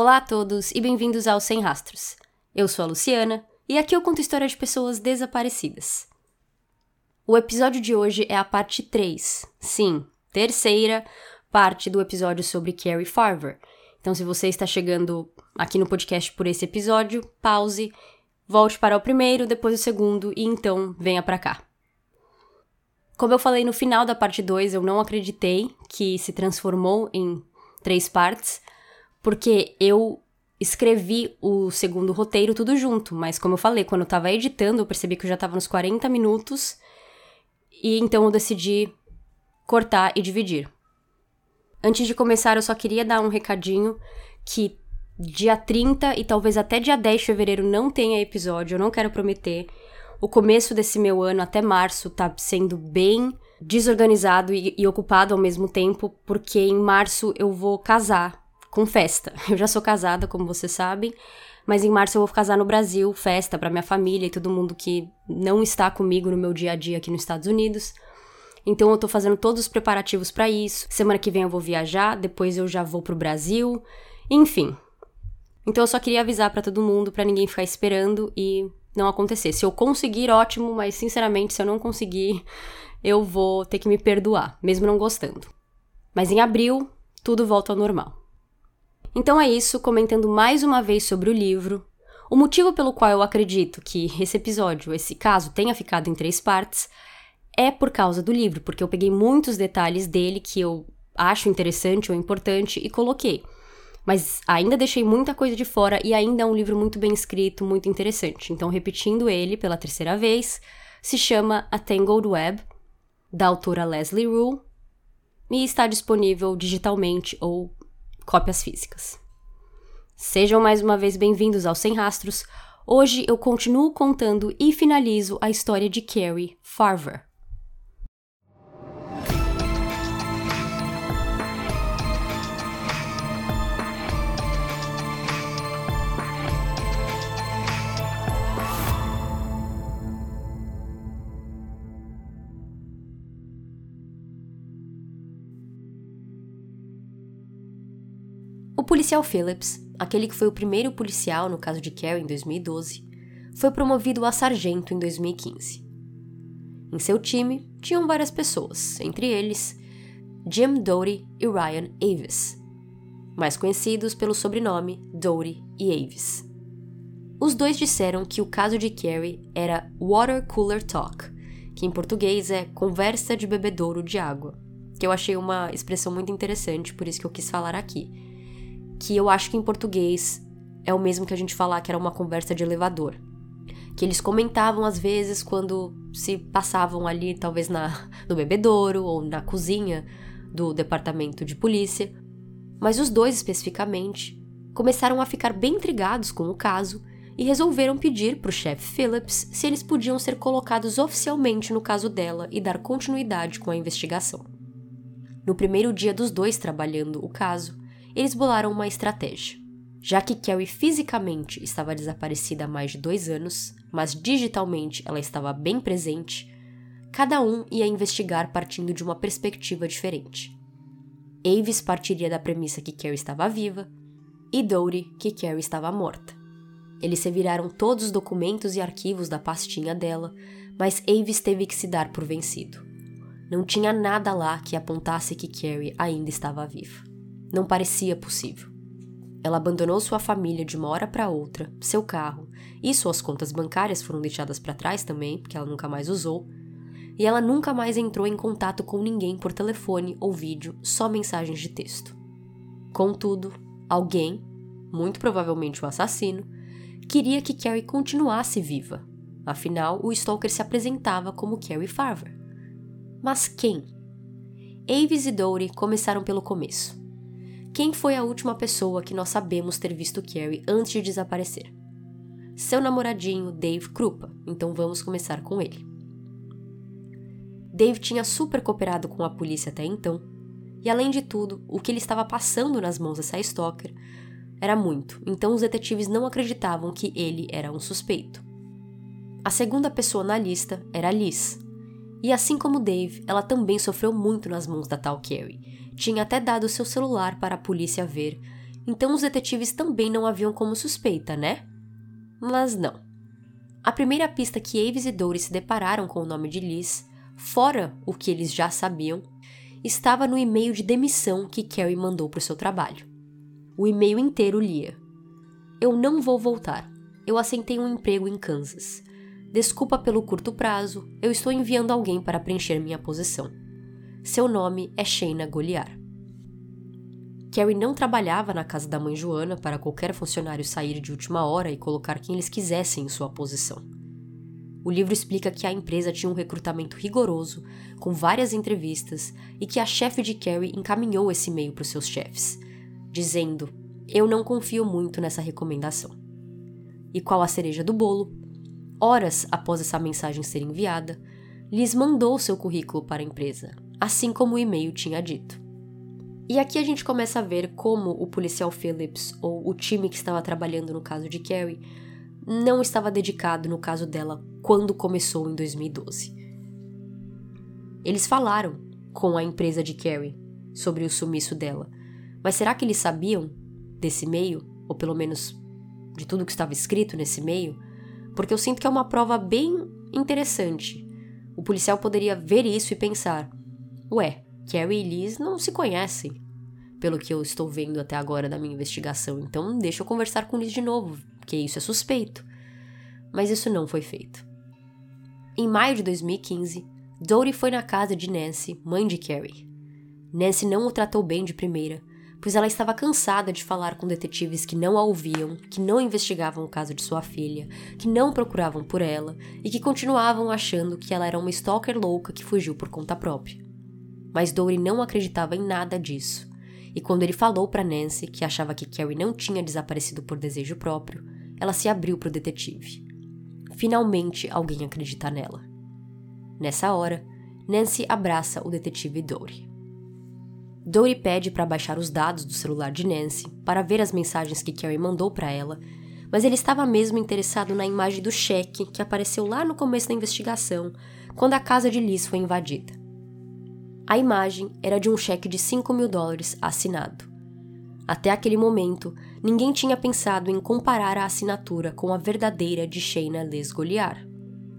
Olá a todos e bem-vindos ao Sem Rastros. Eu sou a Luciana e aqui eu conto história de pessoas desaparecidas. O episódio de hoje é a parte 3, sim, terceira parte do episódio sobre Carrie Farver. Então, se você está chegando aqui no podcast por esse episódio, pause, volte para o primeiro, depois o segundo e então venha para cá. Como eu falei no final da parte 2, eu não acreditei que se transformou em três partes, porque eu escrevi o segundo roteiro tudo junto, mas como eu falei, quando eu tava editando, eu percebi que eu já tava nos 40 minutos, e então eu decidi cortar e dividir. Antes de começar, eu só queria dar um recadinho que dia 30 e talvez até dia 10 de fevereiro não tenha episódio, eu não quero prometer, o começo desse meu ano até março tá sendo bem desorganizado e, e, ocupado ao mesmo tempo, porque em março eu vou casar com festa. Eu já sou casada, como vocês sabem, mas em março eu vou casar no Brasil, festa para minha família e todo mundo que não está comigo no meu dia a dia aqui nos Estados Unidos. Então eu tô fazendo todos os preparativos para isso. Semana que vem eu vou viajar, depois eu já vou pro Brasil. Enfim. Então eu só queria avisar para todo mundo para ninguém ficar esperando e não acontecer. Se eu conseguir, ótimo, mas sinceramente, se eu não conseguir, eu vou ter que me perdoar, mesmo não gostando. Mas em abril, tudo volta ao normal. Então é isso, comentando mais uma vez sobre o livro. O motivo pelo qual eu acredito que esse episódio, esse caso, tenha ficado em três partes é por causa do livro, porque eu peguei muitos detalhes dele que eu acho interessante ou importante e coloquei. Mas ainda deixei muita coisa de fora e ainda é um livro muito bem escrito, muito interessante. Então, repetindo ele pela terceira vez, se chama A Tangled Web, da autora Leslie Rule, e está disponível digitalmente ou cópias físicas. Sejam mais uma vez bem-vindos ao Sem Rastros. Hoje eu continuo contando e finalizo a história de Carrie Farver. Policial Phillips, aquele que foi o primeiro policial no caso de Carrie em 2012, foi promovido a sargento em 2015. Em seu time tinham várias pessoas, entre eles Jim Doty e Ryan Avis, mais conhecidos pelo sobrenome Doty e Avis. Os dois disseram que o caso de Carrie era Water Cooler Talk, que em português é conversa de bebedouro de água, que eu achei uma expressão muito interessante, por isso que eu quis falar aqui que eu acho que em português é o mesmo que a gente falar que era uma conversa de elevador. Que eles comentavam às vezes quando se passavam ali, talvez na, no bebedouro ou na cozinha do departamento de polícia. Mas os dois especificamente começaram a ficar bem intrigados com o caso e resolveram pedir para o chefe Phillips se eles podiam ser colocados oficialmente no caso dela e dar continuidade com a investigação. No primeiro dia dos dois trabalhando o caso, eles bolaram uma estratégia. Já que Carrie fisicamente estava desaparecida há mais de dois anos, mas digitalmente ela estava bem presente, cada um ia investigar partindo de uma perspectiva diferente. Avis partiria da premissa que Carrie estava viva e Dory que Carrie estava morta. Eles se viraram todos os documentos e arquivos da pastinha dela, mas Avis teve que se dar por vencido. Não tinha nada lá que apontasse que Carrie ainda estava viva. Não parecia possível. Ela abandonou sua família de uma hora para outra, seu carro, e suas contas bancárias foram deixadas para trás também, porque ela nunca mais usou. E ela nunca mais entrou em contato com ninguém por telefone ou vídeo, só mensagens de texto. Contudo, alguém, muito provavelmente o assassino, queria que Carrie continuasse viva. Afinal, o Stalker se apresentava como Carrie Farver. Mas quem? Avis e Dory começaram pelo começo. Quem foi a última pessoa que nós sabemos ter visto Carrie antes de desaparecer? Seu namoradinho, Dave Krupa, então vamos começar com ele. Dave tinha super cooperado com a polícia até então, e além de tudo, o que ele estava passando nas mãos dessa stalker era muito, então os detetives não acreditavam que ele era um suspeito. A segunda pessoa na lista era Liz, e assim como Dave, ela também sofreu muito nas mãos da tal Carrie, tinha até dado seu celular para a polícia ver, Então os detetives também não haviam como suspeita, né? Mas não. A primeira pista que Aves e Dory se depararam com o nome de Liz, fora o que eles já sabiam, estava no e-mail de demissão que Carrie mandou para o seu trabalho. O e-mail inteiro lia: Eu não vou voltar. Eu aceitei um emprego em Kansas. Desculpa pelo curto prazo, eu estou enviando alguém para preencher minha posição. Seu nome é Shayna Goliar. Carrie não trabalhava na casa da mãe Joana para qualquer funcionário sair de última hora e colocar quem eles quisessem em sua posição. O livro explica que a empresa tinha um recrutamento rigoroso, com várias entrevistas, e que a chefe de Carrie encaminhou esse e-mail para os seus chefes, dizendo: Eu não confio muito nessa recomendação. E qual a cereja do bolo? Horas após essa mensagem ser enviada, Liz mandou seu currículo para a empresa, assim como o e-mail tinha dito. E aqui a gente começa a ver como o policial Phillips, ou o time que estava trabalhando no caso de Carrie, não estava dedicado no caso dela quando começou em 2012. Eles falaram com a empresa de Carrie sobre o sumiço dela, mas será que eles sabiam desse e-mail, ou pelo menos de tudo que estava escrito nesse e-mail? Porque eu sinto que é uma prova bem interessante. O policial poderia ver isso e pensar: ué, Carrie e Liz não se conhecem, pelo que eu estou vendo até agora da minha investigação, então deixa eu conversar com Liz de novo, porque isso é suspeito. Mas isso não foi feito. Em maio de 2015, Dory foi na casa de Nancy, mãe de Carrie. Nancy não o tratou bem de primeira, pois ela estava cansada de falar com detetives que não a ouviam, que não investigavam o caso de sua filha, que não procuravam por ela e que continuavam achando que ela era uma stalker louca que fugiu por conta própria. Mas Dory não acreditava em nada disso. E quando ele falou para Nancy que achava que Carrie não tinha desaparecido por desejo próprio, ela se abriu para o detetive. Finalmente alguém acredita nela. Nessa hora, Nancy abraça o detetive Dory. Dory pede para baixar os dados do celular de Nancy para ver as mensagens que Carrie mandou para ela, mas ele estava mesmo interessado na imagem do cheque que apareceu lá no começo da investigação, quando a casa de Liz foi invadida. A imagem era de um cheque de 5 mil dólares assinado. Até aquele momento, ninguém tinha pensado em comparar a assinatura com a verdadeira de Shayna Les Goliar.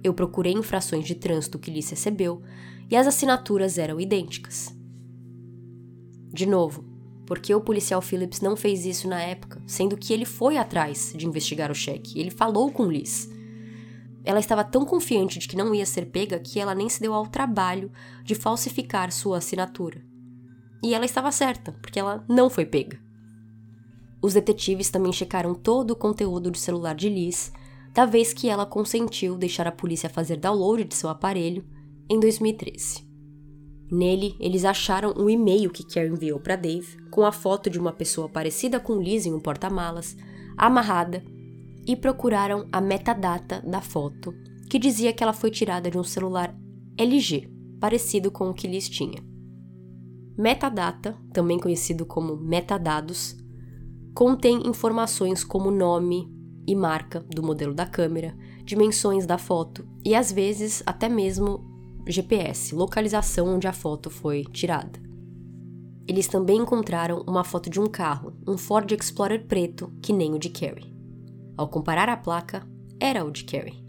Eu procurei infrações de trânsito que Liz recebeu e as assinaturas eram idênticas. De novo, por que o policial Phillips não fez isso na época, sendo que ele foi atrás de investigar o cheque? Ele falou com Liz. Ela estava tão confiante de que não ia ser pega que ela nem se deu ao trabalho de falsificar sua assinatura. E ela estava certa, porque ela não foi pega. Os detetives também checaram todo o conteúdo do celular de Liz, da vez que ela consentiu deixar a polícia fazer download de seu aparelho em 2013. Nele, eles acharam um e-mail que Kerr enviou para Dave com a foto de uma pessoa parecida com Liz em um porta-malas, amarrada e procuraram a metadata da foto, que dizia que ela foi tirada de um celular LG, parecido com o que Liz tinha. Metadata, também conhecido como metadados, contém informações como nome e marca do modelo da câmera, dimensões da foto e às vezes até mesmo GPS, localização onde a foto foi tirada. Eles também encontraram uma foto de um carro, um Ford Explorer preto, que nem o de Carrie. Ao comparar a placa, era o de Carrie.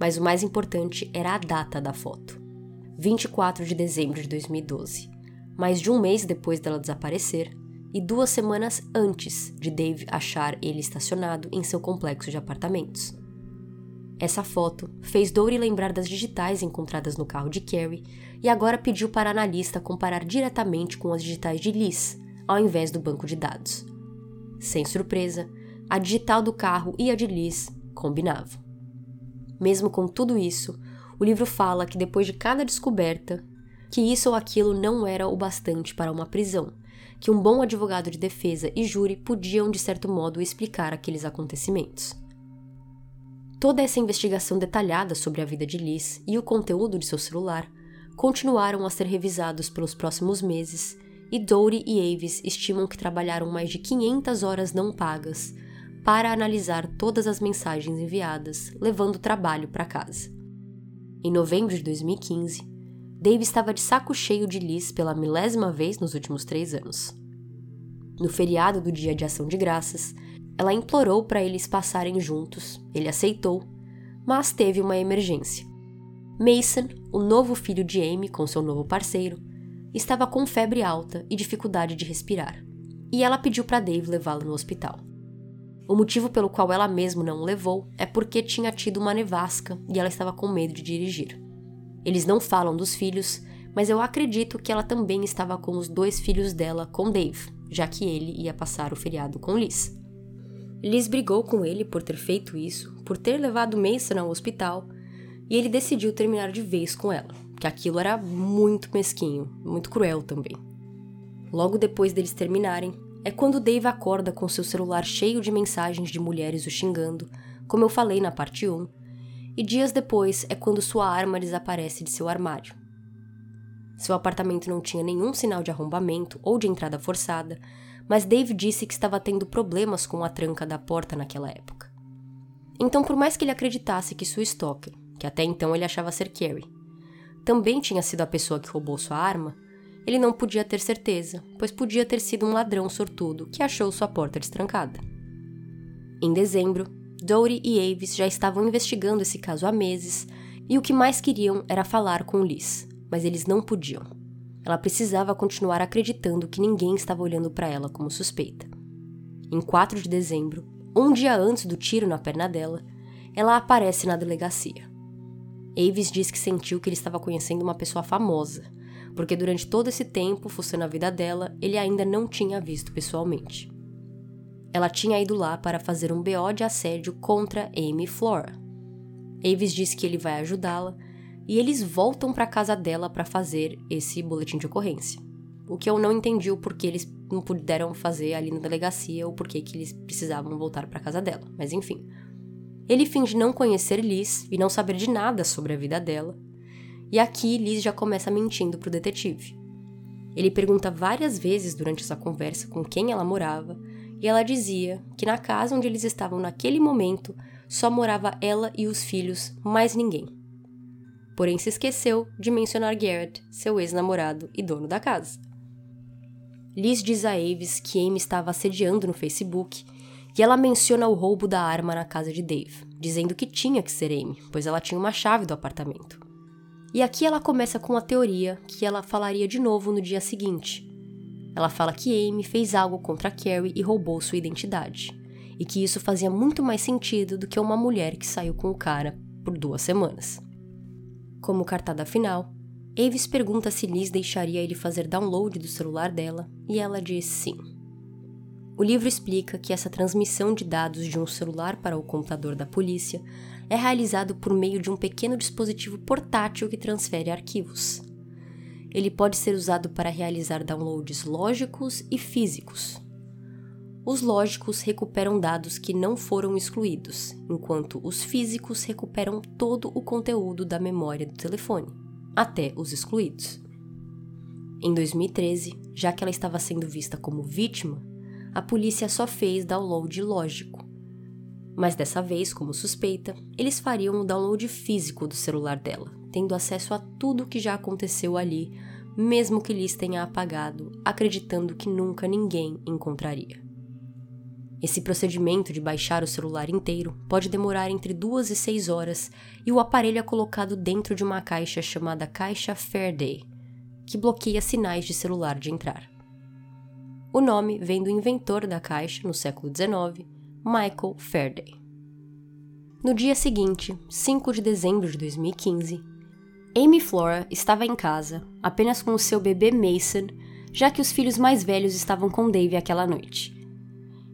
Mas o mais importante era a data da foto. 24 de dezembro de 2012, mais de um mês depois dela desaparecer e duas semanas antes de Dave achar ele estacionado em seu complexo de apartamentos. Essa foto fez Dory lembrar das digitais encontradas no carro de Carrie e agora pediu para a analista comparar diretamente com as digitais de Liz, ao invés do banco de dados. Sem surpresa, a digital do carro e a de Liz combinavam. Mesmo com tudo isso, o livro fala que depois de cada descoberta, que isso ou aquilo não era o bastante para uma prisão, que um bom advogado de defesa e júri podiam, de certo modo, explicar aqueles acontecimentos. Toda essa investigação detalhada sobre a vida de Liz e o conteúdo de seu celular continuaram a ser revisados pelos próximos meses, e Dory e Avis estimam que trabalharam mais de 500 horas não pagas para analisar todas as mensagens enviadas, levando o trabalho para casa. Em novembro de 2015, Dave estava de saco cheio de Liz pela milésima vez nos últimos três anos. No feriado do Dia de Ação de Graças, ela implorou para eles passarem juntos. Ele aceitou, mas teve uma emergência. Mason, o novo filho de Amy com seu novo parceiro, estava com febre alta e dificuldade de respirar, e ela pediu para Dave levá-lo no hospital. O motivo pelo qual ela mesma não o levou é porque tinha tido uma nevasca e ela estava com medo de dirigir. Eles não falam dos filhos, mas eu acredito que ela também estava com os dois filhos dela com Dave, já que ele ia passar o feriado com Liz. Liz brigou com ele por ter feito isso, por ter levado Mason ao hospital, e ele decidiu terminar de vez com ela, que aquilo era muito mesquinho, muito cruel também. Logo depois deles terminarem, é quando Dave acorda com seu celular cheio de mensagens de mulheres o xingando, como eu falei na parte 1, e dias depois é quando sua arma desaparece de seu armário. Seu apartamento não tinha nenhum sinal de arrombamento ou de entrada forçada, mas Dave disse que estava tendo problemas com a tranca da porta naquela época. Então, por mais que ele acreditasse que sua stalker, que até então ele achava ser Carrie, também tinha sido a pessoa que roubou sua arma, ele não podia ter certeza, pois podia ter sido um ladrão sortudo que achou sua porta destrancada. Em dezembro, Dory e Avis já estavam investigando esse caso há meses e o que mais queriam era falar com Liz, mas eles não podiam. Ela precisava continuar acreditando que ninguém estava olhando para ela como suspeita. Em 4 de dezembro, um dia antes do tiro na perna dela, ela aparece na delegacia. Avis diz que sentiu que ele estava conhecendo uma pessoa famosa, porque durante todo esse tempo, fuçando a vida dela, ele ainda não tinha visto pessoalmente. Ela tinha ido lá para fazer um BO de assédio contra Amy Flora. Avis diz que ele vai ajudá-la e eles voltam para casa dela para fazer esse boletim de ocorrência. O que eu não entendi o porquê eles não puderam fazer ali na delegacia ou porquê que eles precisavam voltar para casa dela, mas enfim. Ele finge não conhecer Liz e não saber de nada sobre a vida dela. E aqui Liz já começa mentindo pro detetive. Ele pergunta várias vezes durante essa conversa com quem ela morava, e ela dizia que na casa onde eles estavam naquele momento só morava ela e os filhos, mais ninguém. Porém, se esqueceu de mencionar Garrett, seu ex-namorado e dono da casa. Liz diz a Aves que Amy estava assediando no Facebook e ela menciona o roubo da arma na casa de Dave, dizendo que tinha que ser Amy, pois ela tinha uma chave do apartamento. E aqui ela começa com a teoria que ela falaria de novo no dia seguinte. Ela fala que Amy fez algo contra Carrie e roubou sua identidade, e que isso fazia muito mais sentido do que uma mulher que saiu com o cara por duas semanas. Como cartada final, Avis pergunta se Liz deixaria ele fazer download do celular dela, e ela diz sim. O livro explica que essa transmissão de dados de um celular para o computador da polícia é realizado por meio de um pequeno dispositivo portátil que transfere arquivos. Ele pode ser usado para realizar downloads lógicos e físicos. Os lógicos recuperam dados que não foram excluídos, enquanto os físicos recuperam todo o conteúdo da memória do telefone, até os excluídos. Em 2013, já que ela estava sendo vista como vítima, a polícia só fez download lógico. Mas dessa vez, como suspeita, eles fariam o download físico do celular dela, tendo acesso a tudo o que já aconteceu ali, mesmo que Liz tenha apagado, acreditando que nunca ninguém encontraria. Esse procedimento de baixar o celular inteiro pode demorar entre duas e seis horas e o aparelho é colocado dentro de uma caixa chamada caixa Faraday, que bloqueia sinais de celular de entrar. O nome vem do inventor da caixa no século XIX, Michael Faraday. No dia seguinte, 5 de dezembro de 2015, Amy Flora estava em casa, apenas com o seu bebê Mason, já que os filhos mais velhos estavam com Dave aquela noite.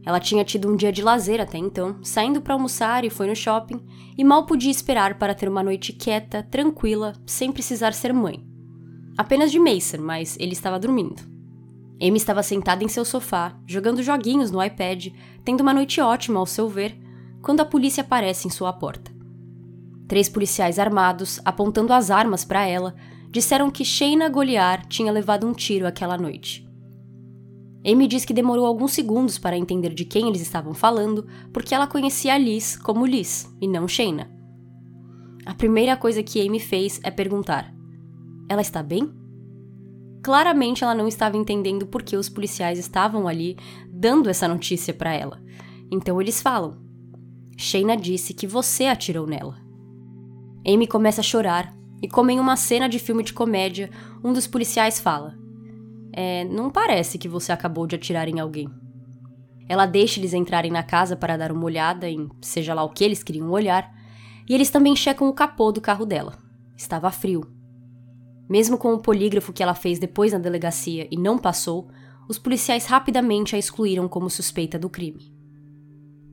Ela tinha tido um dia de lazer até então, saindo para almoçar e foi no shopping, e mal podia esperar para ter uma noite quieta, tranquila, sem precisar ser mãe. Apenas de Mason, mas ele estava dormindo. Amy estava sentada em seu sofá, jogando joguinhos no iPad, tendo uma noite ótima ao seu ver, quando a polícia aparece em sua porta. Três policiais armados, apontando as armas para ela, disseram que Shayna Goliar tinha levado um tiro aquela noite. Amy diz que demorou alguns segundos para entender de quem eles estavam falando, porque ela conhecia Liz como Liz e não Shayna. A primeira coisa que Amy fez é perguntar: Ela está bem? Claramente ela não estava entendendo por que os policiais estavam ali dando essa notícia para ela. Então eles falam: Shayna disse que você atirou nela. Amy começa a chorar e, como em uma cena de filme de comédia, um dos policiais fala: É, não parece que você acabou de atirar em alguém. Ela deixa eles entrarem na casa para dar uma olhada em seja lá o que eles queriam olhar, e eles também checam o capô do carro dela. Estava frio. Mesmo com o polígrafo que ela fez depois na delegacia e não passou, os policiais rapidamente a excluíram como suspeita do crime.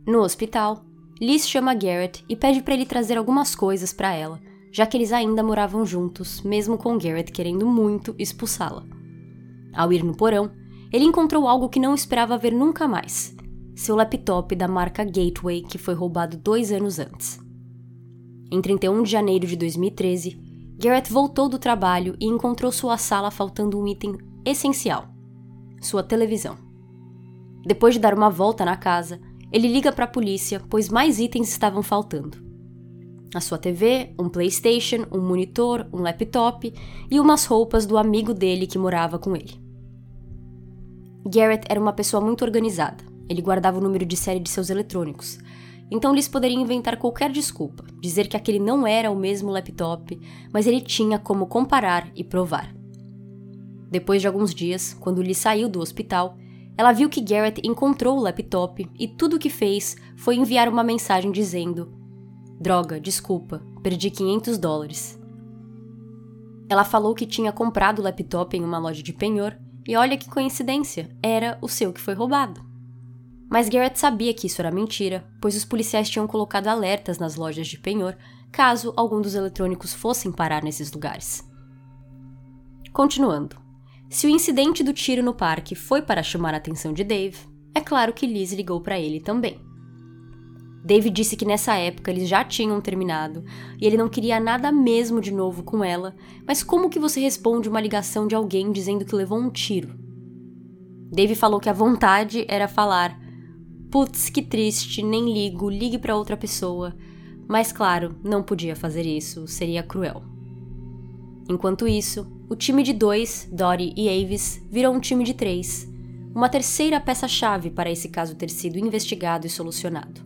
No hospital, Liz chama Garrett e pede para ele trazer algumas coisas para ela, já que eles ainda moravam juntos, mesmo com Garrett querendo muito expulsá-la. Ao ir no porão, ele encontrou algo que não esperava ver nunca mais: seu laptop da marca Gateway, que foi roubado dois anos antes. Em 31 de janeiro de 2013, Garrett voltou do trabalho e encontrou sua sala faltando um item essencial: sua televisão. Depois de dar uma volta na casa, ele liga para a polícia, pois mais itens estavam faltando. A sua TV, um PlayStation, um monitor, um laptop e umas roupas do amigo dele que morava com ele. Garrett era uma pessoa muito organizada. Ele guardava o número de série de seus eletrônicos. Então Liz poderia inventar qualquer desculpa, dizer que aquele não era o mesmo laptop, mas ele tinha como comparar e provar. Depois de alguns dias, quando Liz saiu do hospital, ela viu que Garrett encontrou o laptop e tudo o que fez foi enviar uma mensagem dizendo: Droga, desculpa, perdi 500 dólares. Ela falou que tinha comprado o laptop em uma loja de penhor e olha que coincidência, era o seu que foi roubado. Mas Garrett sabia que isso era mentira, pois os policiais tinham colocado alertas nas lojas de penhor caso algum dos eletrônicos fossem parar nesses lugares. Continuando. Se o incidente do tiro no parque foi para chamar a atenção de Dave, é claro que Liz ligou para ele também. Dave disse que nessa época eles já tinham terminado e ele não queria nada mesmo de novo com ela, mas como que você responde uma ligação de alguém dizendo que levou um tiro? Dave falou que a vontade era falar: Putz, que triste, nem ligo, ligue para outra pessoa. Mas claro, não podia fazer isso, seria cruel. Enquanto isso, o time de dois, Dory e Avis, virou um time de três, uma terceira peça-chave para esse caso ter sido investigado e solucionado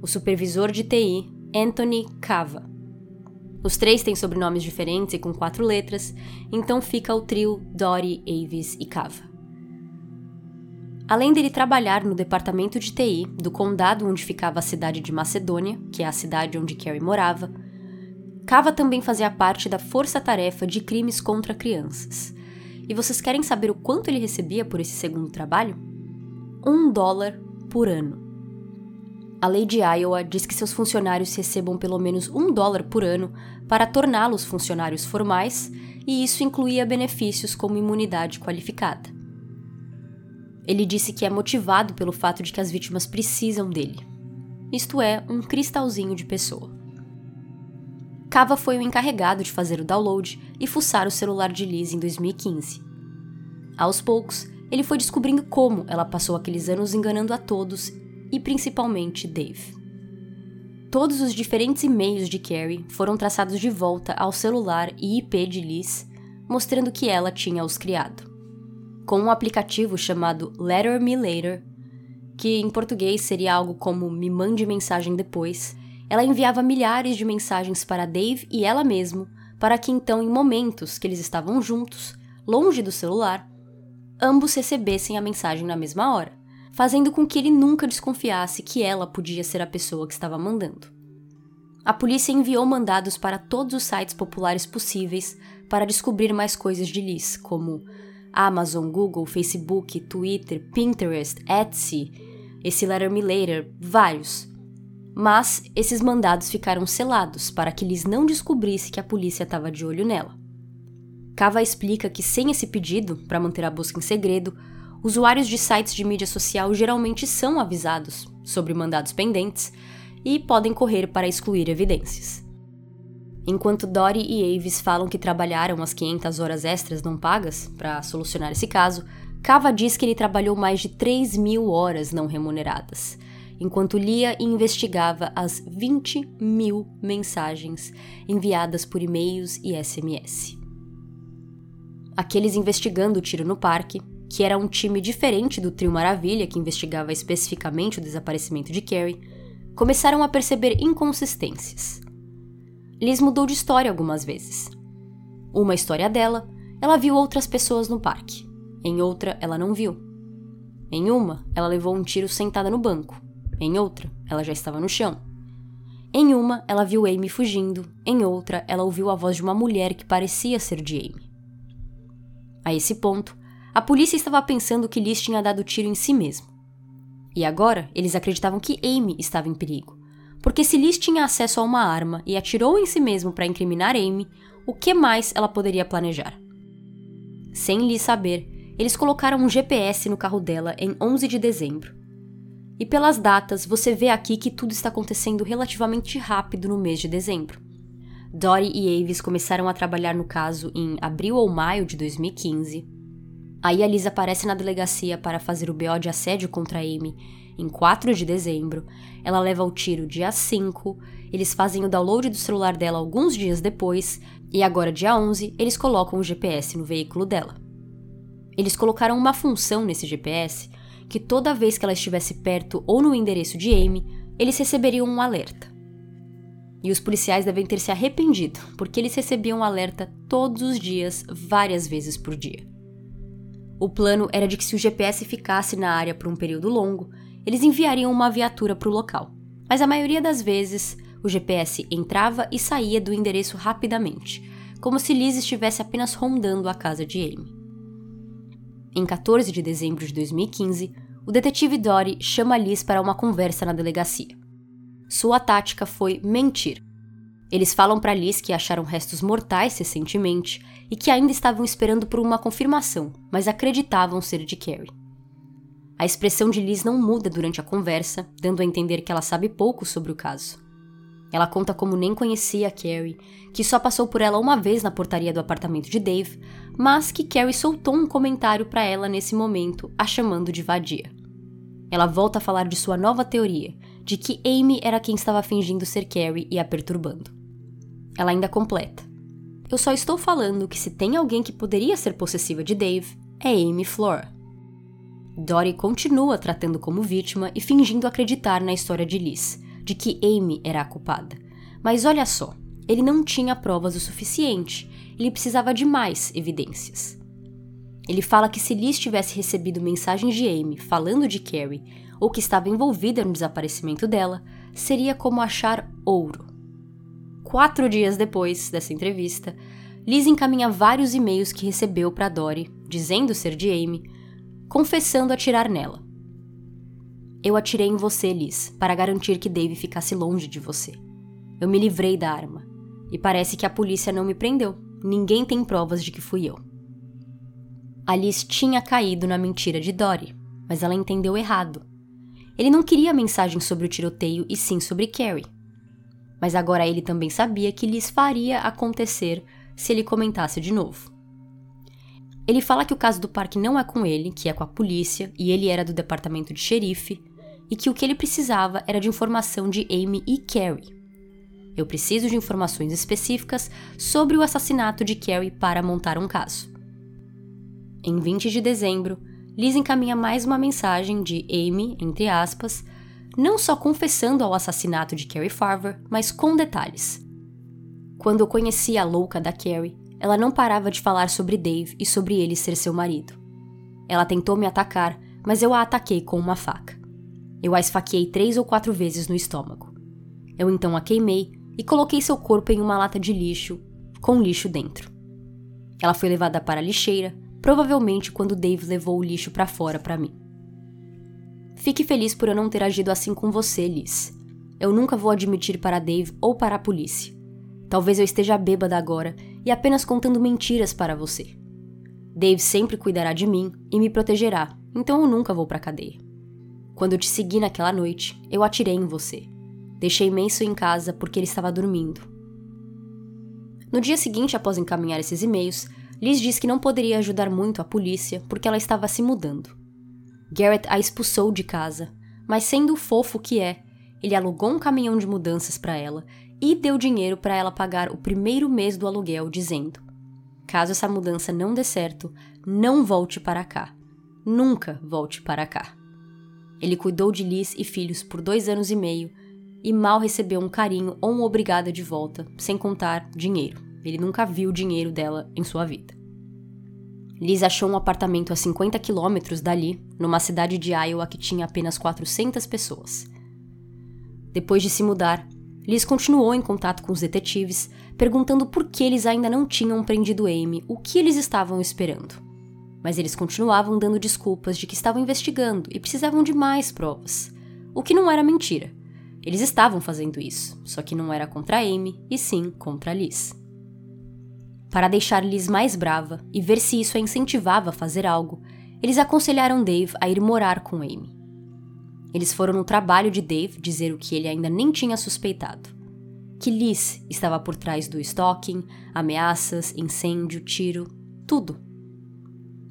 o supervisor de TI, Anthony Cava. Os três têm sobrenomes diferentes e com quatro letras, então fica o trio Dory, Avis e Cava. Além dele trabalhar no departamento de TI do condado onde ficava a cidade de Macedônia, que é a cidade onde Carrie morava, Cava também fazia parte da força-tarefa de crimes contra crianças. E vocês querem saber o quanto ele recebia por esse segundo trabalho? Um dólar por ano. A lei de Iowa diz que seus funcionários recebam pelo menos um dólar por ano para torná-los funcionários formais, e isso incluía benefícios como imunidade qualificada. Ele disse que é motivado pelo fato de que as vítimas precisam dele. Isto é, um cristalzinho de pessoa. Cava foi o encarregado de fazer o download e fuçar o celular de Liz em 2015. Aos poucos, ele foi descobrindo como ela passou aqueles anos enganando a todos e principalmente Dave. Todos os diferentes e-mails de Carrie foram traçados de volta ao celular e IP de Liz, mostrando que ela tinha os criado. Com um aplicativo chamado Letter Me Later, que em português seria algo como Me Mande Mensagem Depois, ela enviava milhares de mensagens para Dave e ela mesma, para que então, em momentos que eles estavam juntos, longe do celular, ambos recebessem a mensagem na mesma hora fazendo com que ele nunca desconfiasse que ela podia ser a pessoa que estava mandando. A polícia enviou mandados para todos os sites populares possíveis para descobrir mais coisas de Liz, como Amazon, Google, Facebook, Twitter, Pinterest, Etsy, esse Letter Me Later, vários. Mas esses mandados ficaram selados para que Liz não descobrisse que a polícia estava de olho nela. Cava explica que sem esse pedido, para manter a busca em segredo, usuários de sites de mídia social geralmente são avisados sobre mandados pendentes e podem correr para excluir evidências. Enquanto Dory e Avis falam que trabalharam as 500 horas extras não pagas para solucionar esse caso, Cava diz que ele trabalhou mais de 3 mil horas não remuneradas, enquanto lia e investigava as 20 mil mensagens enviadas por e-mails e SMS. aqueles investigando o tiro no parque, que era um time diferente do Trio Maravilha, que investigava especificamente o desaparecimento de Carrie, começaram a perceber inconsistências. Liz mudou de história algumas vezes. Uma história dela, ela viu outras pessoas no parque. Em outra, ela não viu. Em uma, ela levou um tiro sentada no banco. Em outra, ela já estava no chão. Em uma, ela viu Amy fugindo. Em outra, ela ouviu a voz de uma mulher que parecia ser de Amy. A esse ponto, a polícia estava pensando que Liz tinha dado tiro em si mesmo. E agora, eles acreditavam que Amy estava em perigo. Porque se Liz tinha acesso a uma arma e atirou em si mesmo para incriminar Amy, o que mais ela poderia planejar? Sem Liz saber, eles colocaram um GPS no carro dela em 11 de dezembro. E pelas datas, você vê aqui que tudo está acontecendo relativamente rápido no mês de dezembro. Dory e Avis começaram a trabalhar no caso em abril ou maio de 2015. Aí a Liz aparece na delegacia para fazer o BO de assédio contra Amy em 4 de dezembro, ela leva o tiro dia 5, eles fazem o download do celular dela alguns dias depois, e agora, dia 11, eles colocam o GPS no veículo dela. Eles colocaram uma função nesse GPS que toda vez que ela estivesse perto ou no endereço de Amy, eles receberiam um alerta. E os policiais devem ter se arrependido, porque eles recebiam um alerta todos os dias, várias vezes por dia. O plano era de que se o GPS ficasse na área por um período longo, eles enviariam uma viatura para o local. Mas a maioria das vezes, o GPS entrava e saía do endereço rapidamente, como se Liz estivesse apenas rondando a casa de Amy. Em 14 de dezembro de 2015, o detetive Dory chama Liz para uma conversa na delegacia. Sua tática foi mentir. Eles falam para Liz que acharam restos mortais recentemente e que ainda estavam esperando por uma confirmação, mas acreditavam ser de Carrie. A expressão de Liz não muda durante a conversa, dando a entender que ela sabe pouco sobre o caso. Ela conta como nem conhecia a Carrie, que só passou por ela uma vez na portaria do apartamento de Dave, mas que Carrie soltou um comentário para ela nesse momento, a chamando de vadia. Ela volta a falar de sua nova teoria, de que Amy era quem estava fingindo ser Carrie e a perturbando. Ela ainda completa: Eu só estou falando que se tem alguém que poderia ser possessiva de Dave, é Amy Flora. Dory continua tratando como vítima e fingindo acreditar na história de Liz, de que Amy era a culpada. Mas olha só, ele não tinha provas o suficiente, ele precisava de mais evidências. Ele fala que se Liz tivesse recebido mensagens de Amy falando de Carrie ou que estava envolvida no desaparecimento dela, seria como achar ouro. Quatro dias depois dessa entrevista, Liz encaminha vários e-mails que recebeu para Dory, dizendo ser de Amy, confessando atirar nela. Eu atirei em você, Liz, para garantir que Dave ficasse longe de você. Eu me livrei da arma. E parece que a polícia não me prendeu. Ninguém tem provas de que fui eu. A Liz tinha caído na mentira de Dory, mas ela entendeu errado. Ele não queria mensagem sobre o tiroteio e sim sobre Carrie. Mas agora ele também sabia que Liz faria acontecer se ele comentasse de novo. Ele fala que o caso do parque não é com ele, que é com a polícia, e ele era do departamento de xerife, e que o que ele precisava era de informação de Amy e Carrie. Eu preciso de informações específicas sobre o assassinato de Carrie para montar um caso. Em 20 de dezembro, Liz encaminha mais uma mensagem de Amy, entre aspas, não só confessando ao assassinato de Carrie Farver, mas com detalhes. Quando eu conheci a louca da Carrie, ela não parava de falar sobre Dave e sobre ele ser seu marido. Ela tentou me atacar, mas eu a ataquei com uma faca. Eu a esfaqueei três ou quatro vezes no estômago. Eu então a queimei e coloquei seu corpo em uma lata de lixo, com lixo dentro. Ela foi levada para a lixeira, provavelmente quando Dave levou o lixo para fora para mim. Fique feliz por eu não ter agido assim com você, Liz. Eu nunca vou admitir para Dave ou para a polícia. Talvez eu esteja bêbada agora e apenas contando mentiras para você. Dave sempre cuidará de mim e me protegerá, então eu nunca vou para cadeia. Quando eu te segui naquela noite, eu atirei em você. Deixei Manson em casa porque ele estava dormindo. No dia seguinte, após encaminhar esses e-mails, Liz disse que não poderia ajudar muito a polícia porque ela estava se mudando. Garrett a expulsou de casa, mas sendo o fofo que é, ele alugou um caminhão de mudanças para ela e deu dinheiro para ela pagar o primeiro mês do aluguel, dizendo: caso essa mudança não dê certo, não volte para cá. Nunca volte para cá. Ele cuidou de Liz e filhos por dois anos e meio e mal recebeu um carinho ou um obrigada de volta, sem contar dinheiro. Ele nunca viu dinheiro dela em sua vida. Liz achou um apartamento a 50 quilômetros dali, numa cidade de Iowa que tinha apenas 400 pessoas. Depois de se mudar, Liz continuou em contato com os detetives, perguntando por que eles ainda não tinham prendido Amy, o que eles estavam esperando. Mas eles continuavam dando desculpas de que estavam investigando e precisavam de mais provas. O que não era mentira. Eles estavam fazendo isso, só que não era contra Amy, e sim contra Liz. Para deixar Liz mais brava e ver se isso a incentivava a fazer algo, eles aconselharam Dave a ir morar com Amy. Eles foram no trabalho de Dave dizer o que ele ainda nem tinha suspeitado: que Liz estava por trás do stalking, ameaças, incêndio, tiro, tudo.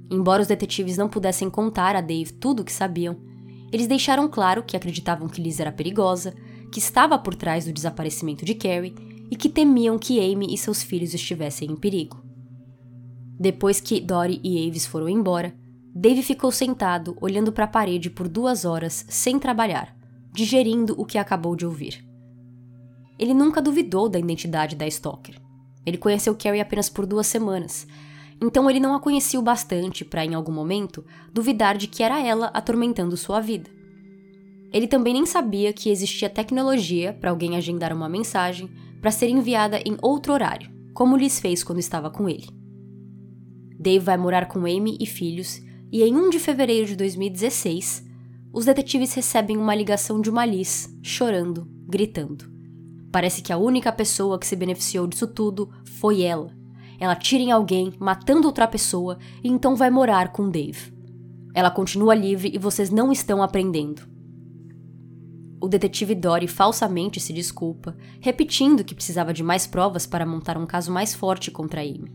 Embora os detetives não pudessem contar a Dave tudo o que sabiam, eles deixaram claro que acreditavam que Liz era perigosa, que estava por trás do desaparecimento de Carrie e que temiam que Amy e seus filhos estivessem em perigo. Depois que Dory e Aves foram embora, Dave ficou sentado olhando para a parede por duas horas sem trabalhar, digerindo o que acabou de ouvir. Ele nunca duvidou da identidade da Stalker. Ele conheceu Carrie apenas por duas semanas, então ele não a conhecia o bastante para, em algum momento, duvidar de que era ela atormentando sua vida. Ele também nem sabia que existia tecnologia para alguém agendar uma mensagem para ser enviada em outro horário, como Liz fez quando estava com ele. Dave vai morar com Amy e filhos, e em 1 de fevereiro de 2016, os detetives recebem uma ligação de uma Liz, chorando, gritando. Parece que a única pessoa que se beneficiou disso tudo foi ela, ela tira em alguém, matando outra pessoa, e então vai morar com Dave. Ela continua livre e vocês não estão aprendendo. O detetive Dory falsamente se desculpa, repetindo que precisava de mais provas para montar um caso mais forte contra Amy.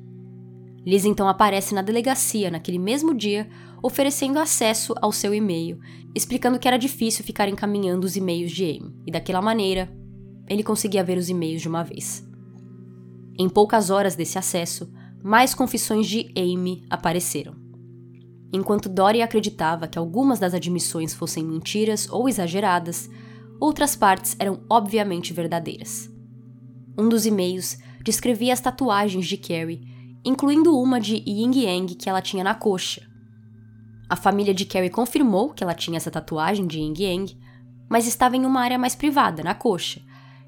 Liz então aparece na delegacia naquele mesmo dia, oferecendo acesso ao seu e-mail, explicando que era difícil ficar encaminhando os e-mails de Amy, e daquela maneira, ele conseguia ver os e-mails de uma vez. Em poucas horas desse acesso, mais confissões de Amy apareceram. Enquanto Dory acreditava que algumas das admissões fossem mentiras ou exageradas, outras partes eram obviamente verdadeiras. Um dos e-mails descrevia as tatuagens de Carrie, incluindo uma de Ying Yang que ela tinha na coxa. A família de Carrie confirmou que ela tinha essa tatuagem de Ying Yang, mas estava em uma área mais privada, na coxa,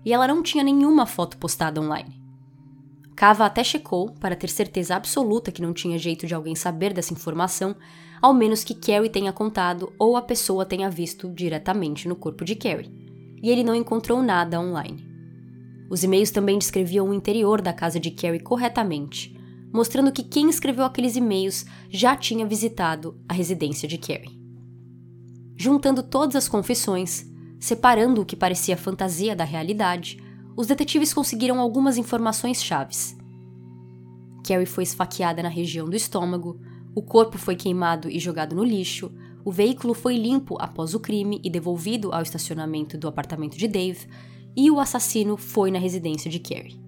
e ela não tinha nenhuma foto postada online. Cava até checou para ter certeza absoluta que não tinha jeito de alguém saber dessa informação, ao menos que Carrie tenha contado ou a pessoa tenha visto diretamente no corpo de Carrie. E ele não encontrou nada online. Os e-mails também descreviam o interior da casa de Carrie corretamente, mostrando que quem escreveu aqueles e-mails já tinha visitado a residência de Carrie. Juntando todas as confissões, separando o que parecia fantasia da realidade, os detetives conseguiram algumas informações chaves. Carrie foi esfaqueada na região do estômago, o corpo foi queimado e jogado no lixo, o veículo foi limpo após o crime e devolvido ao estacionamento do apartamento de Dave, e o assassino foi na residência de Carrie.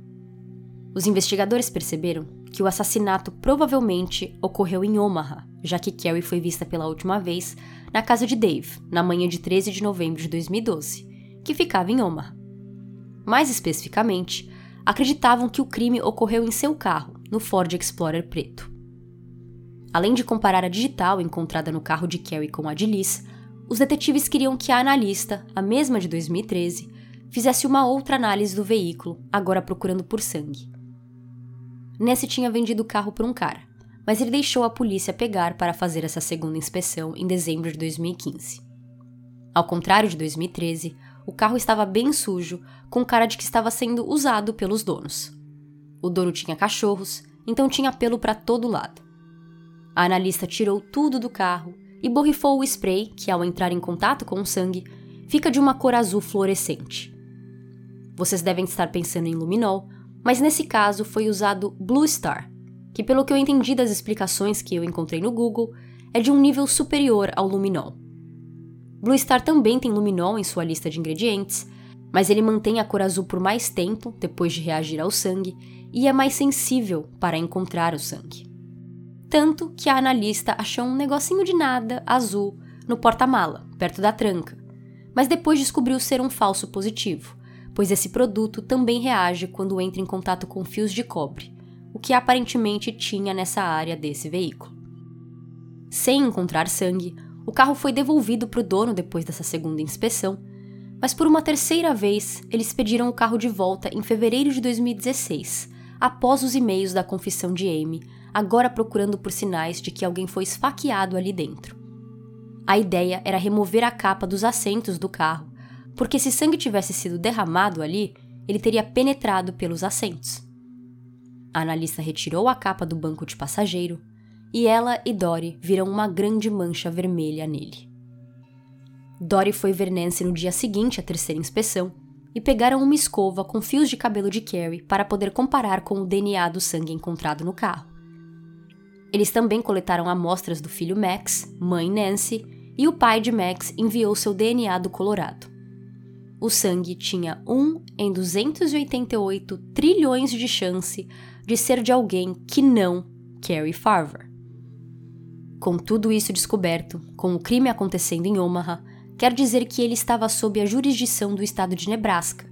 Os investigadores perceberam que o assassinato provavelmente ocorreu em Omaha, já que Carrie foi vista pela última vez na casa de Dave, na manhã de 13 de novembro de 2012, que ficava em Omaha. Mais especificamente, acreditavam que o crime ocorreu em seu carro, no Ford Explorer preto. Além de comparar a digital encontrada no carro de Carrie com a de Liz, os detetives queriam que a analista, a mesma de 2013, fizesse uma outra análise do veículo, agora procurando por sangue. Nessie tinha vendido o carro por um cara, mas ele deixou a polícia pegar para fazer essa segunda inspeção em dezembro de 2015. Ao contrário de 2013, o carro estava bem sujo, com cara de que estava sendo usado pelos donos. O dono tinha cachorros, então tinha pelo para todo lado. A analista tirou tudo do carro e borrifou o spray, que ao entrar em contato com o sangue, fica de uma cor azul fluorescente. Vocês devem estar pensando em luminol, mas nesse caso foi usado Blue Star, que pelo que eu entendi das explicações que eu encontrei no Google, é de um nível superior ao luminol. Blue Star também tem luminol em sua lista de ingredientes, mas ele mantém a cor azul por mais tempo depois de reagir ao sangue e é mais sensível para encontrar o sangue. Tanto que a analista achou um negocinho de nada azul no porta-mala, perto da tranca, mas depois descobriu ser um falso positivo, pois esse produto também reage quando entra em contato com fios de cobre, o que aparentemente tinha nessa área desse veículo. Sem encontrar sangue, o carro foi devolvido para o dono depois dessa segunda inspeção, mas por uma terceira vez eles pediram o carro de volta em fevereiro de 2016, após os e-mails da confissão de Amy, agora procurando por sinais de que alguém foi esfaqueado ali dentro. A ideia era remover a capa dos assentos do carro, porque se sangue tivesse sido derramado ali, ele teria penetrado pelos assentos. A analista retirou a capa do banco de passageiro e ela e Dory viram uma grande mancha vermelha nele. Dory foi ver Nancy no dia seguinte à terceira inspeção e pegaram uma escova com fios de cabelo de Carrie para poder comparar com o DNA do sangue encontrado no carro. Eles também coletaram amostras do filho Max, mãe Nancy, e o pai de Max enviou seu DNA do Colorado. O sangue tinha 1 em 288 trilhões de chance de ser de alguém que não Carrie Farver. Com tudo isso descoberto, com o crime acontecendo em Omaha, quer dizer que ele estava sob a jurisdição do estado de Nebraska,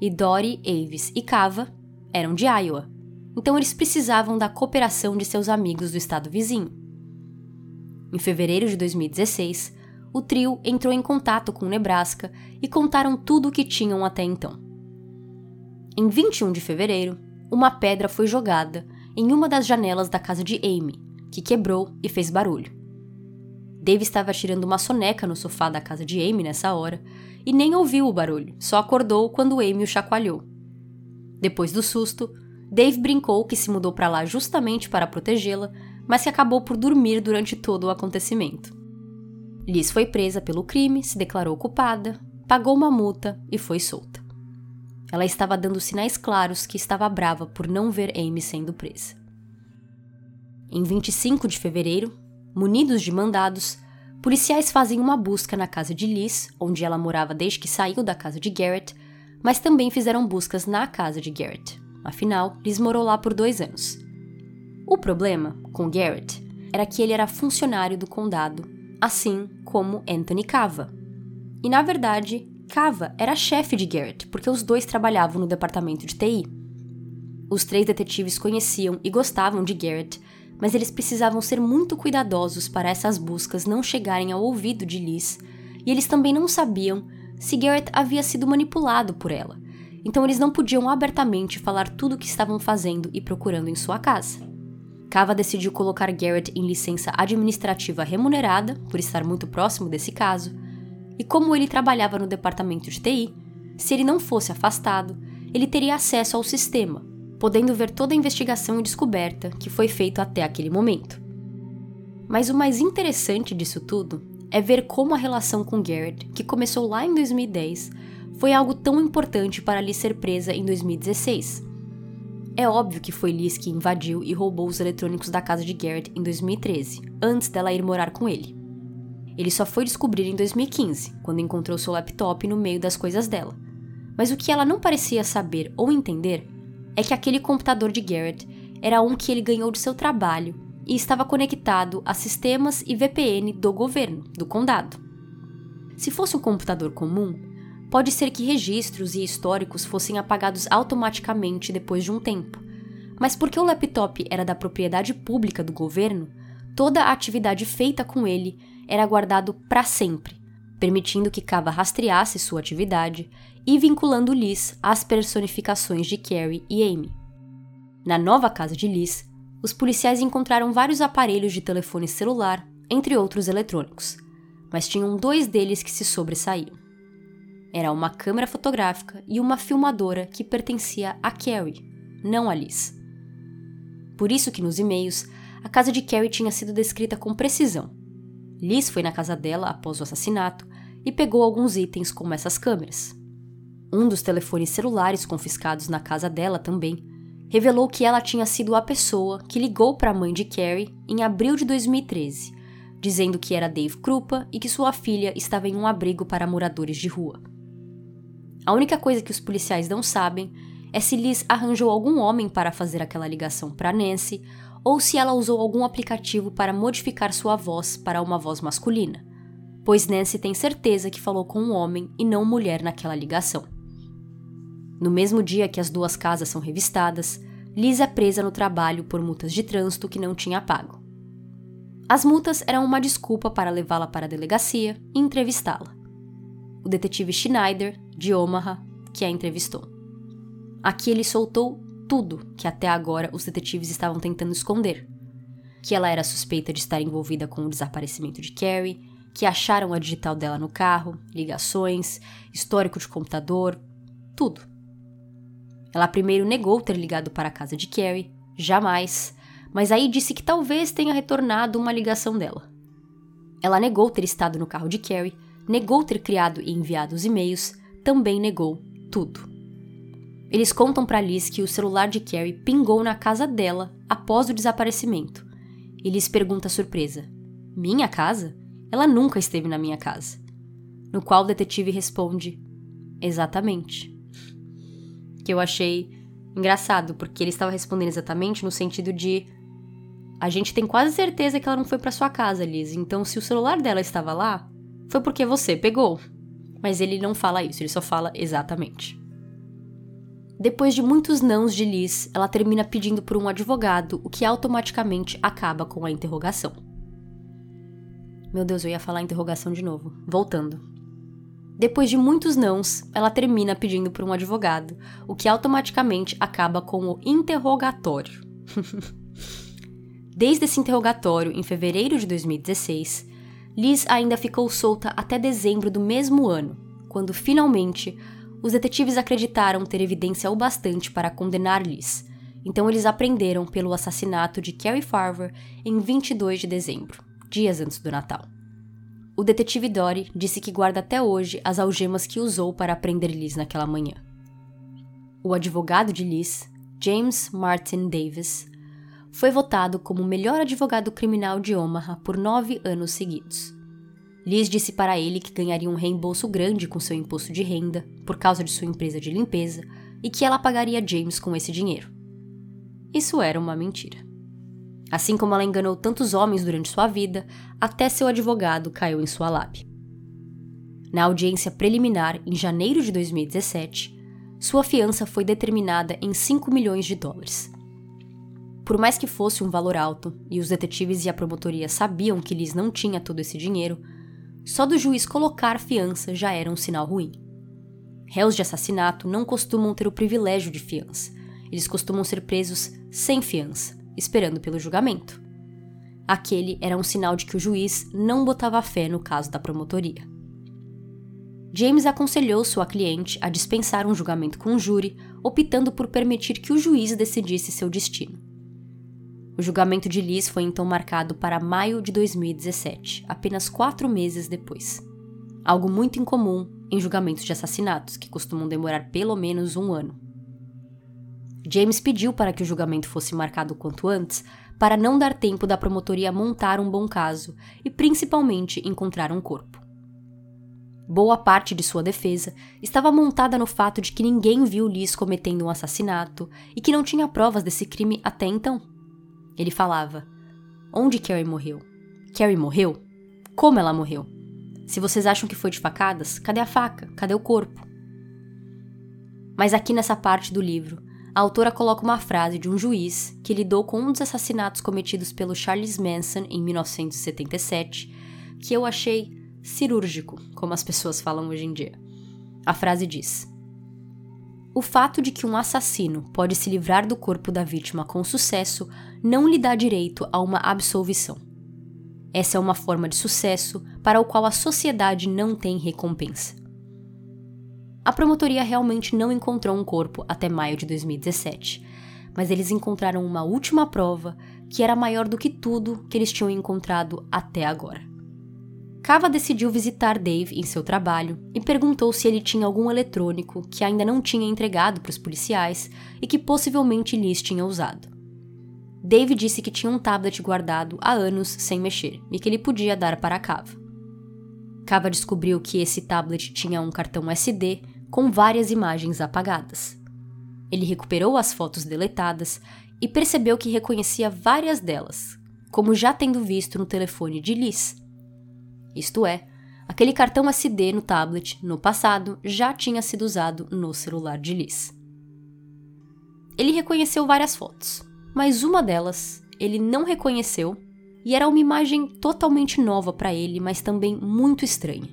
e Dory, Avis e Cava eram de Iowa, então eles precisavam da cooperação de seus amigos do estado vizinho. Em fevereiro de 2016, o trio entrou em contato com Nebraska e contaram tudo o que tinham até então. Em 21 de fevereiro, uma pedra foi jogada em uma das janelas da casa de Amy, que quebrou e fez barulho. Dave estava tirando uma soneca no sofá da casa de Amy nessa hora e nem ouviu o barulho, só acordou quando Amy o chacoalhou. Depois do susto, Dave brincou que se mudou para lá justamente para protegê-la, mas que acabou por dormir durante todo o acontecimento. Liz foi presa pelo crime, se declarou culpada, pagou uma multa e foi solta. Ela estava dando sinais claros que estava brava por não ver Amy sendo presa. Em 25 de fevereiro, Munidos de mandados, policiais fazem uma busca na casa de Liz, onde ela morava desde que saiu da casa de Garrett, mas também fizeram buscas na casa de Garrett. Afinal, Liz morou lá por dois anos. O problema com Garrett era que ele era funcionário do condado, assim como Anthony Cava. E na verdade, Cava era chefe de Garrett, porque os dois trabalhavam no departamento de TI. Os três detetives conheciam e gostavam de Garrett mas eles precisavam ser muito cuidadosos para essas buscas não chegarem ao ouvido de Liz, e eles também não sabiam se Garrett havia sido manipulado por ela, então eles não podiam abertamente falar tudo o que estavam fazendo e procurando em sua casa. Cava decidiu colocar Garrett em licença administrativa remunerada, por estar muito próximo desse caso, e como ele trabalhava no departamento de TI, se ele não fosse afastado, ele teria acesso ao sistema, podendo ver toda a investigação e descoberta que foi feita até aquele momento. Mas o mais interessante disso tudo é ver como a relação com Garrett, que começou lá em 2010, foi algo tão importante para Liz ser presa em 2016. É óbvio que foi Liz que invadiu e roubou os eletrônicos da casa de Garrett em 2013, antes dela ir morar com ele. Ele só foi descobrir em 2015, quando encontrou seu laptop no meio das coisas dela. Mas o que ela não parecia saber ou entender é que aquele computador de Garrett era um que ele ganhou de seu trabalho e estava conectado a sistemas e VPN do governo, do condado. Se fosse um computador comum, pode ser que registros e históricos fossem apagados automaticamente depois de um tempo, mas porque o laptop era da propriedade pública do governo, toda a atividade feita com ele era guardado para sempre, permitindo que Cava rastreasse sua atividade e vinculando Liz às personificações de Carrie e Amy. Na nova casa de Liz, os policiais encontraram vários aparelhos de telefone celular, entre outros eletrônicos, mas tinham dois deles que se sobressaíam. Era uma câmera fotográfica e uma filmadora que pertencia a Carrie, não a Liz. Por isso que nos e-mails, a casa de Carrie tinha sido descrita com precisão. Liz foi na casa dela após o assassinato e pegou alguns itens como essas câmeras. Um dos telefones celulares confiscados na casa dela também revelou que ela tinha sido a pessoa que ligou para a mãe de Carrie em abril de 2013, dizendo que era Dave Krupa e que sua filha estava em um abrigo para moradores de rua. A única coisa que os policiais não sabem é se Liz arranjou algum homem para fazer aquela ligação para Nancy ou se ela usou algum aplicativo para modificar sua voz para uma voz masculina, pois Nancy tem certeza que falou com um homem e não mulher naquela ligação. No mesmo dia que as duas casas são revistadas, Liz é presa no trabalho por multas de trânsito que não tinha pago. As multas eram uma desculpa para levá-la para a delegacia e entrevistá-la. O detetive Schneider, de Omaha, que a entrevistou. Aqui ele soltou tudo que até agora os detetives estavam tentando esconder. Que ela era suspeita de estar envolvida com o desaparecimento de Carrie, que acharam a digital dela no carro, ligações, histórico de computador, tudo. Ela primeiro negou ter ligado para a casa de Carrie, jamais, mas aí disse que talvez tenha retornado uma ligação dela. Ela negou ter estado no carro de Carrie, negou ter criado e enviado os e-mails, também negou tudo. Eles contam para Liz que o celular de Carrie pingou na casa dela após o desaparecimento. E Liz pergunta surpresa: Minha casa? Ela nunca esteve na minha casa. No qual o detetive responde: Exatamente. Que eu achei engraçado, porque ele estava respondendo exatamente no sentido de: A gente tem quase certeza que ela não foi para sua casa, Liz, então se o celular dela estava lá, foi porque você pegou. Mas ele não fala isso, ele só fala exatamente. Depois de muitos nãos de Liz, ela termina pedindo por um advogado, o que automaticamente acaba com a interrogação. Meu Deus, eu ia falar interrogação de novo. Voltando. Depois de muitos nãos, ela termina pedindo por um advogado, o que automaticamente acaba com o interrogatório. Desde esse interrogatório, em fevereiro de 2016, Liz ainda ficou solta até dezembro do mesmo ano, quando finalmente os detetives acreditaram ter evidência o bastante para condenar Liz, então eles aprenderam pelo assassinato de Carrie Farver em 22 de dezembro, dias antes do Natal. O detetive Dory disse que guarda até hoje as algemas que usou para prender Liz naquela manhã. O advogado de Liz, James Martin Davis, foi votado como o melhor advogado criminal de Omaha por nove anos seguidos. Liz disse para ele que ganharia um reembolso grande com seu imposto de renda por causa de sua empresa de limpeza e que ela pagaria James com esse dinheiro. Isso era uma mentira. Assim como ela enganou tantos homens durante sua vida, até seu advogado caiu em sua lábia. Na audiência preliminar, em janeiro de 2017, sua fiança foi determinada em 5 milhões de dólares. Por mais que fosse um valor alto, e os detetives e a promotoria sabiam que Liz não tinha todo esse dinheiro, só do juiz colocar fiança já era um sinal ruim. Réus de assassinato não costumam ter o privilégio de fiança. Eles costumam ser presos sem fiança, esperando pelo julgamento. Aquele era um sinal de que o juiz não botava fé no caso da promotoria. James aconselhou sua cliente a dispensar um julgamento com o júri, optando por permitir que o juiz decidisse seu destino. O julgamento de Liz foi então marcado para maio de 2017, apenas quatro meses depois. Algo muito incomum em julgamentos de assassinatos, que costumam demorar pelo menos um ano. James pediu para que o julgamento fosse marcado quanto antes, para não dar tempo da promotoria montar um bom caso e principalmente encontrar um corpo. Boa parte de sua defesa estava montada no fato de que ninguém viu Liz cometendo um assassinato e que não tinha provas desse crime até então. Ele falava: Onde Carrie morreu? Carrie morreu? Como ela morreu? Se vocês acham que foi de facadas, cadê a faca? Cadê o corpo? Mas aqui nessa parte do livro, a autora coloca uma frase de um juiz que lidou com um dos assassinatos cometidos pelo Charles Manson em 1977, que eu achei cirúrgico, como as pessoas falam hoje em dia. A frase diz: o fato de que um assassino pode se livrar do corpo da vítima com sucesso não lhe dá direito a uma absolvição. Essa é uma forma de sucesso para o qual a sociedade não tem recompensa. A promotoria realmente não encontrou um corpo até maio de 2017, mas eles encontraram uma última prova que era maior do que tudo que eles tinham encontrado até agora. Cava decidiu visitar Dave em seu trabalho e perguntou se ele tinha algum eletrônico que ainda não tinha entregado para os policiais e que possivelmente Liz tinha usado. Dave disse que tinha um tablet guardado há anos sem mexer e que ele podia dar para Cava. Cava descobriu que esse tablet tinha um cartão SD com várias imagens apagadas. Ele recuperou as fotos deletadas e percebeu que reconhecia várias delas, como já tendo visto no telefone de Liz. Isto é, aquele cartão SD no tablet, no passado, já tinha sido usado no celular de Liz. Ele reconheceu várias fotos, mas uma delas ele não reconheceu e era uma imagem totalmente nova para ele, mas também muito estranha.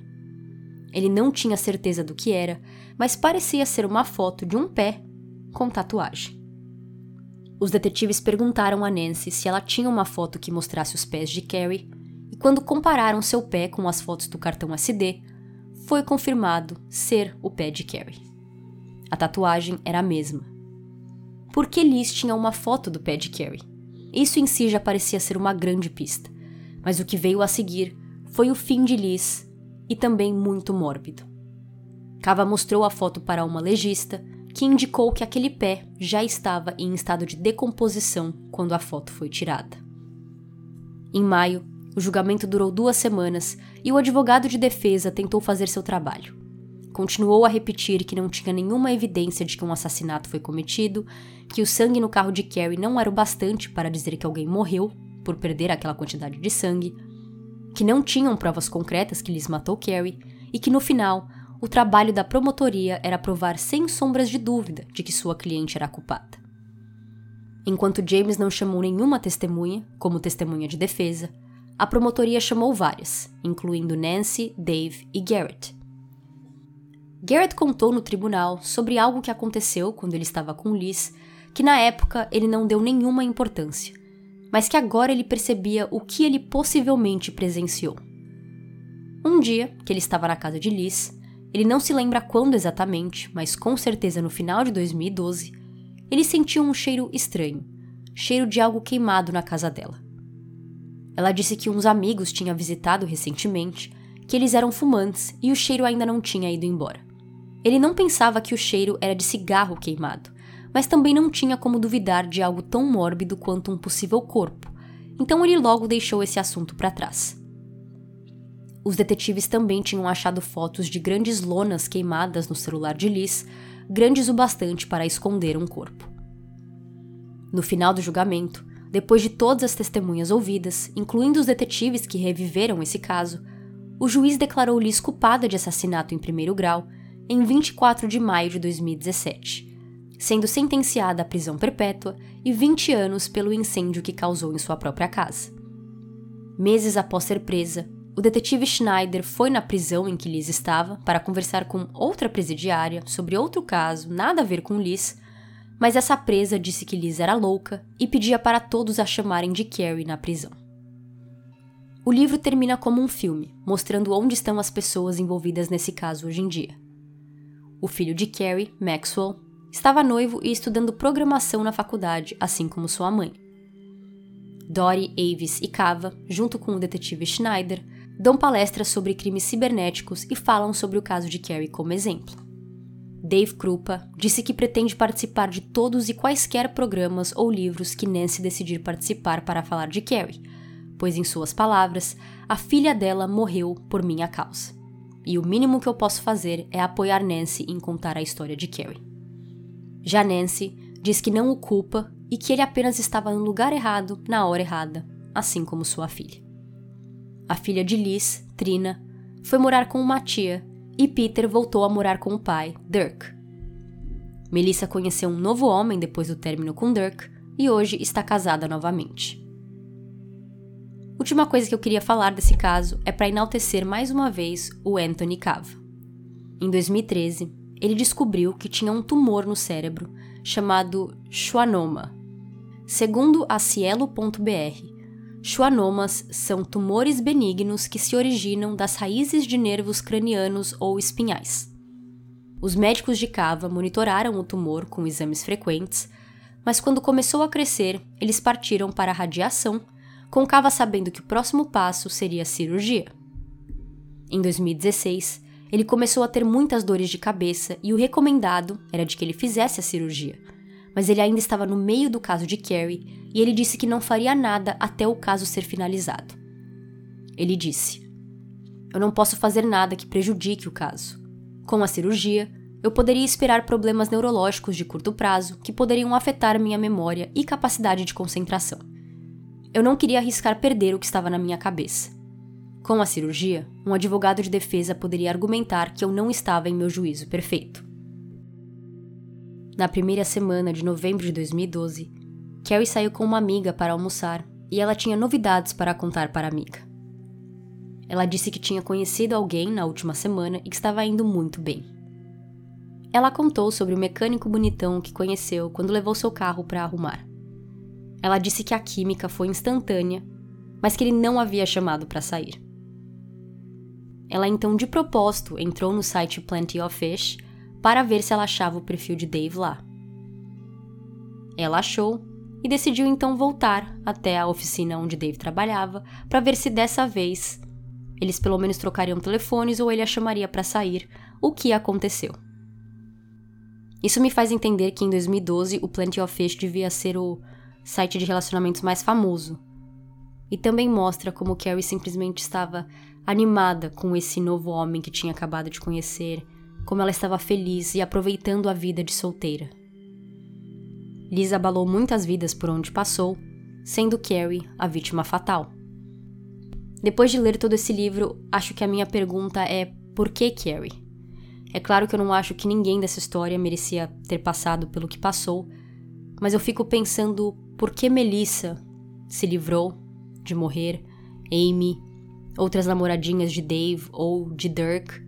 Ele não tinha certeza do que era, mas parecia ser uma foto de um pé com tatuagem. Os detetives perguntaram a Nancy se ela tinha uma foto que mostrasse os pés de Carrie, e quando compararam seu pé com as fotos do cartão SD, foi confirmado ser o pé de Carrie. A tatuagem era a mesma. Por que Liz tinha uma foto do pé de Carrie? Isso em si já parecia ser uma grande pista, mas o que veio a seguir foi o fim de Liz e também muito mórbido. Cava mostrou a foto para uma legista, que indicou que aquele pé já estava em estado de decomposição quando a foto foi tirada. Em maio, o julgamento durou duas semanas e o advogado de defesa tentou fazer seu trabalho. Continuou a repetir que não tinha nenhuma evidência de que um assassinato foi cometido, que o sangue no carro de Carrie não era o bastante para dizer que alguém morreu por perder aquela quantidade de sangue, que não tinham provas concretas que lhes matou Carrie e que no final o trabalho da promotoria era provar sem sombras de dúvida de que sua cliente era culpada. Enquanto James não chamou nenhuma testemunha, como testemunha de defesa, a promotoria chamou várias, incluindo Nancy, Dave e Garrett. Garrett contou no tribunal sobre algo que aconteceu quando ele estava com Liz, que na época ele não deu nenhuma importância, mas que agora ele percebia o que ele possivelmente presenciou. Um dia, que ele estava na casa de Liz, ele não se lembra quando exatamente, mas com certeza no final de 2012, ele sentiu um cheiro estranho, cheiro de algo queimado na casa dela. Ela disse que uns amigos tinham visitado recentemente, que eles eram fumantes e o cheiro ainda não tinha ido embora. Ele não pensava que o cheiro era de cigarro queimado, mas também não tinha como duvidar de algo tão mórbido quanto um possível corpo, então ele logo deixou esse assunto para trás. Os detetives também tinham achado fotos de grandes lonas queimadas no celular de Liz, grandes o bastante para esconder um corpo. No final do julgamento, depois de todas as testemunhas ouvidas, incluindo os detetives que reviveram esse caso, o juiz declarou Liz culpada de assassinato em primeiro grau em 24 de maio de 2017, sendo sentenciada à prisão perpétua e 20 anos pelo incêndio que causou em sua própria casa. Meses após ser presa, o detetive Schneider foi na prisão em que Liz estava para conversar com outra presidiária sobre outro caso, nada a ver com Liz, mas essa presa disse que Liz era louca e pedia para todos a chamarem de Carrie na prisão. O livro termina como um filme, mostrando onde estão as pessoas envolvidas nesse caso hoje em dia. O filho de Carrie, Maxwell, estava noivo e estudando programação na faculdade, assim como sua mãe. Dory, Avis e Cava, junto com o detetive Schneider, dão palestras sobre crimes cibernéticos e falam sobre o caso de Carrie como exemplo. Dave Krupa disse que pretende participar de todos e quaisquer programas ou livros que Nancy decidir participar para falar de Carrie, pois, em suas palavras, a filha dela morreu por minha causa. E o mínimo que eu posso fazer é apoiar Nancy em contar a história de Carrie. Já Nancy diz que não o culpa e que ele apenas estava no lugar errado na hora errada, assim como sua filha a filha de Liz, Trina, foi morar com uma tia e Peter voltou a morar com o pai, Dirk. Melissa conheceu um novo homem depois do término com Dirk e hoje está casada novamente. Última coisa que eu queria falar desse caso é para enaltecer mais uma vez o Anthony Cava. Em 2013, ele descobriu que tinha um tumor no cérebro chamado schwannoma. Segundo a Cielo.br, Schwannomas são tumores benignos que se originam das raízes de nervos cranianos ou espinhais. Os médicos de Cava monitoraram o tumor com exames frequentes, mas quando começou a crescer, eles partiram para a radiação, com Cava sabendo que o próximo passo seria a cirurgia. Em 2016, ele começou a ter muitas dores de cabeça e o recomendado era de que ele fizesse a cirurgia mas ele ainda estava no meio do caso de Carrie e ele disse que não faria nada até o caso ser finalizado. Ele disse: Eu não posso fazer nada que prejudique o caso. Com a cirurgia, eu poderia esperar problemas neurológicos de curto prazo que poderiam afetar minha memória e capacidade de concentração. Eu não queria arriscar perder o que estava na minha cabeça. Com a cirurgia, um advogado de defesa poderia argumentar que eu não estava em meu juízo perfeito. Na primeira semana de novembro de 2012, Carrie saiu com uma amiga para almoçar e ela tinha novidades para contar para a amiga. Ela disse que tinha conhecido alguém na última semana e que estava indo muito bem. Ela contou sobre o mecânico bonitão que conheceu quando levou seu carro para arrumar. Ela disse que a química foi instantânea, mas que ele não havia chamado para sair. Ela então, de propósito, entrou no site Plenty of Fish para ver se ela achava o perfil de Dave lá. Ela achou e decidiu então voltar até a oficina onde Dave trabalhava para ver se dessa vez eles pelo menos trocariam telefones ou ele a chamaria para sair, o que aconteceu. Isso me faz entender que em 2012 o Plenty of Fish devia ser o site de relacionamentos mais famoso. E também mostra como Carrie simplesmente estava animada com esse novo homem que tinha acabado de conhecer, como ela estava feliz e aproveitando a vida de solteira. Liz abalou muitas vidas por onde passou, sendo Carrie a vítima fatal. Depois de ler todo esse livro, acho que a minha pergunta é: por que Carrie? É claro que eu não acho que ninguém dessa história merecia ter passado pelo que passou, mas eu fico pensando por que Melissa se livrou de morrer, Amy, outras namoradinhas de Dave ou de Dirk.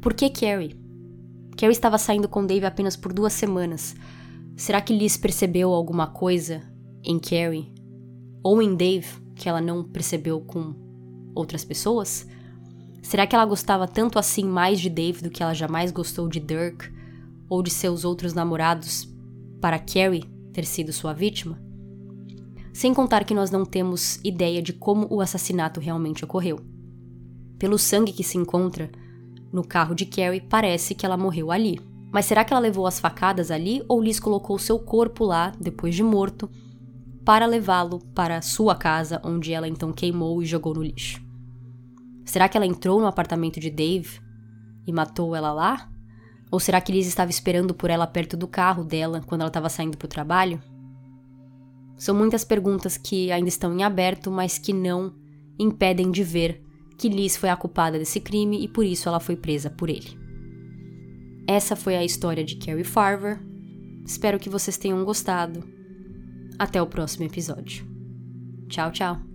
Por que Carrie? Carrie estava saindo com Dave apenas por duas semanas. Será que Liz percebeu alguma coisa em Carrie? Ou em Dave que ela não percebeu com outras pessoas? Será que ela gostava tanto assim mais de Dave do que ela jamais gostou de Dirk ou de seus outros namorados para Carrie ter sido sua vítima? Sem contar que nós não temos ideia de como o assassinato realmente ocorreu. Pelo sangue que se encontra no carro de Carrie, parece que ela morreu ali. Mas será que ela levou as facadas ali ou Liz colocou seu corpo lá, depois de morto, para levá-lo para sua casa, onde ela então queimou e jogou no lixo? Será que ela entrou no apartamento de Dave e matou ela lá? Ou será que Liz estava esperando por ela perto do carro dela quando ela estava saindo para o trabalho? São muitas perguntas que ainda estão em aberto, mas que não impedem de ver que Liz foi a culpada desse crime e por isso ela foi presa por ele. Essa foi a história de Carrie Farver. Espero que vocês tenham gostado. Até o próximo episódio. Tchau, tchau.